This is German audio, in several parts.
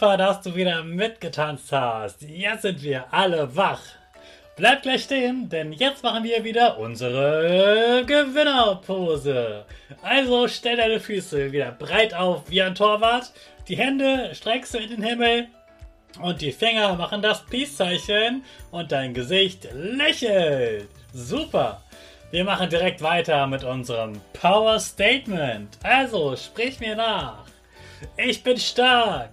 Super, dass du wieder mitgetanzt hast. Jetzt sind wir alle wach. Bleib gleich stehen, denn jetzt machen wir wieder unsere Gewinnerpose. Also stell deine Füße wieder breit auf wie ein Torwart, die Hände streckst du in den Himmel und die Finger machen das Peace-Zeichen und dein Gesicht lächelt. Super. Wir machen direkt weiter mit unserem Power Statement. Also sprich mir nach. Ich bin stark.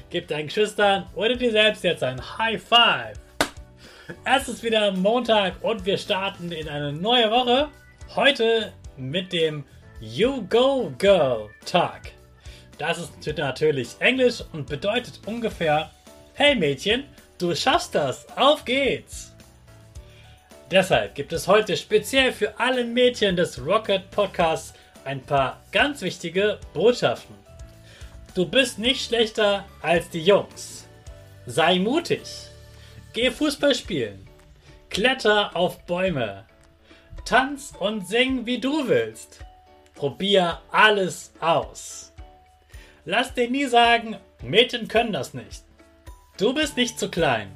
Gib deinen Geschwistern oder dir selbst jetzt ein High Five. Es ist wieder Montag und wir starten in eine neue Woche. Heute mit dem You Go Girl Tag. Das ist natürlich Englisch und bedeutet ungefähr: Hey Mädchen, du schaffst das, auf geht's! Deshalb gibt es heute speziell für alle Mädchen des Rocket Podcasts ein paar ganz wichtige Botschaften. Du bist nicht schlechter als die Jungs. Sei mutig. Geh Fußball spielen. Kletter auf Bäume. Tanz und sing, wie du willst. Probier alles aus. Lass dir nie sagen, Mädchen können das nicht. Du bist nicht zu klein.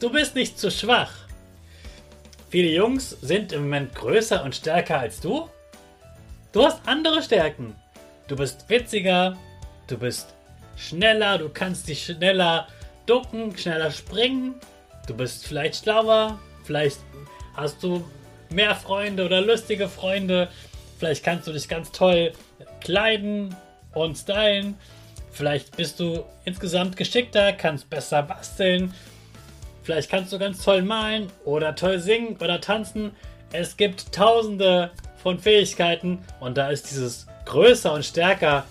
Du bist nicht zu schwach. Viele Jungs sind im Moment größer und stärker als du. Du hast andere Stärken. Du bist witziger, Du bist schneller, du kannst dich schneller ducken, schneller springen. Du bist vielleicht schlauer, vielleicht hast du mehr Freunde oder lustige Freunde. Vielleicht kannst du dich ganz toll kleiden und stylen. Vielleicht bist du insgesamt geschickter, kannst besser basteln. Vielleicht kannst du ganz toll malen oder toll singen oder tanzen. Es gibt tausende von Fähigkeiten und da ist dieses größer und stärker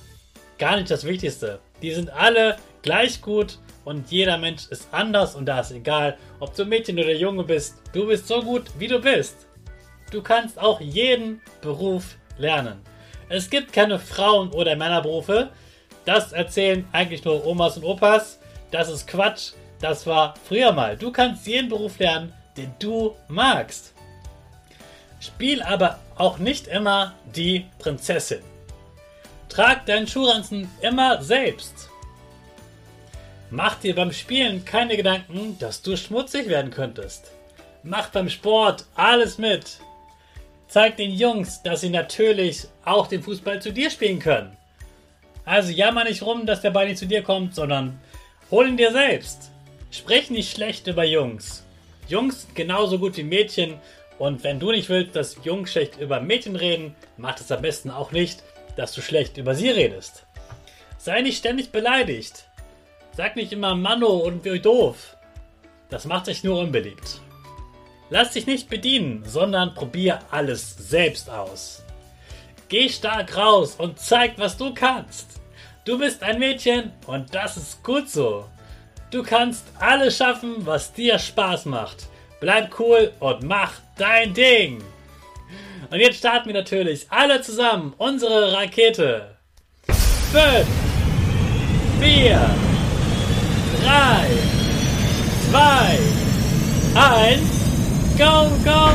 gar nicht das Wichtigste. Die sind alle gleich gut und jeder Mensch ist anders und da ist egal, ob du Mädchen oder Junge bist. Du bist so gut, wie du bist. Du kannst auch jeden Beruf lernen. Es gibt keine Frauen- oder Männerberufe. Das erzählen eigentlich nur Omas und Opas. Das ist Quatsch. Das war früher mal. Du kannst jeden Beruf lernen, den du magst. Spiel aber auch nicht immer die Prinzessin. Trag deinen Schuhranzen immer selbst. Mach dir beim Spielen keine Gedanken, dass du schmutzig werden könntest. Mach beim Sport alles mit. Zeig den Jungs, dass sie natürlich auch den Fußball zu dir spielen können. Also jammer nicht rum, dass der Ball nicht zu dir kommt, sondern hol ihn dir selbst. Sprich nicht schlecht über Jungs. Jungs sind genauso gut wie Mädchen und wenn du nicht willst, dass Jungs schlecht über Mädchen reden, mach es am besten auch nicht, dass du schlecht über sie redest. Sei nicht ständig beleidigt. Sag nicht immer Manno und wie doof. Das macht dich nur unbeliebt. Lass dich nicht bedienen, sondern probier alles selbst aus. Geh stark raus und zeig, was du kannst. Du bist ein Mädchen und das ist gut so. Du kannst alles schaffen, was dir Spaß macht. Bleib cool und mach dein Ding. Und jetzt starten wir natürlich alle zusammen unsere Rakete. 5, 4, 3, 2, 1, go, go!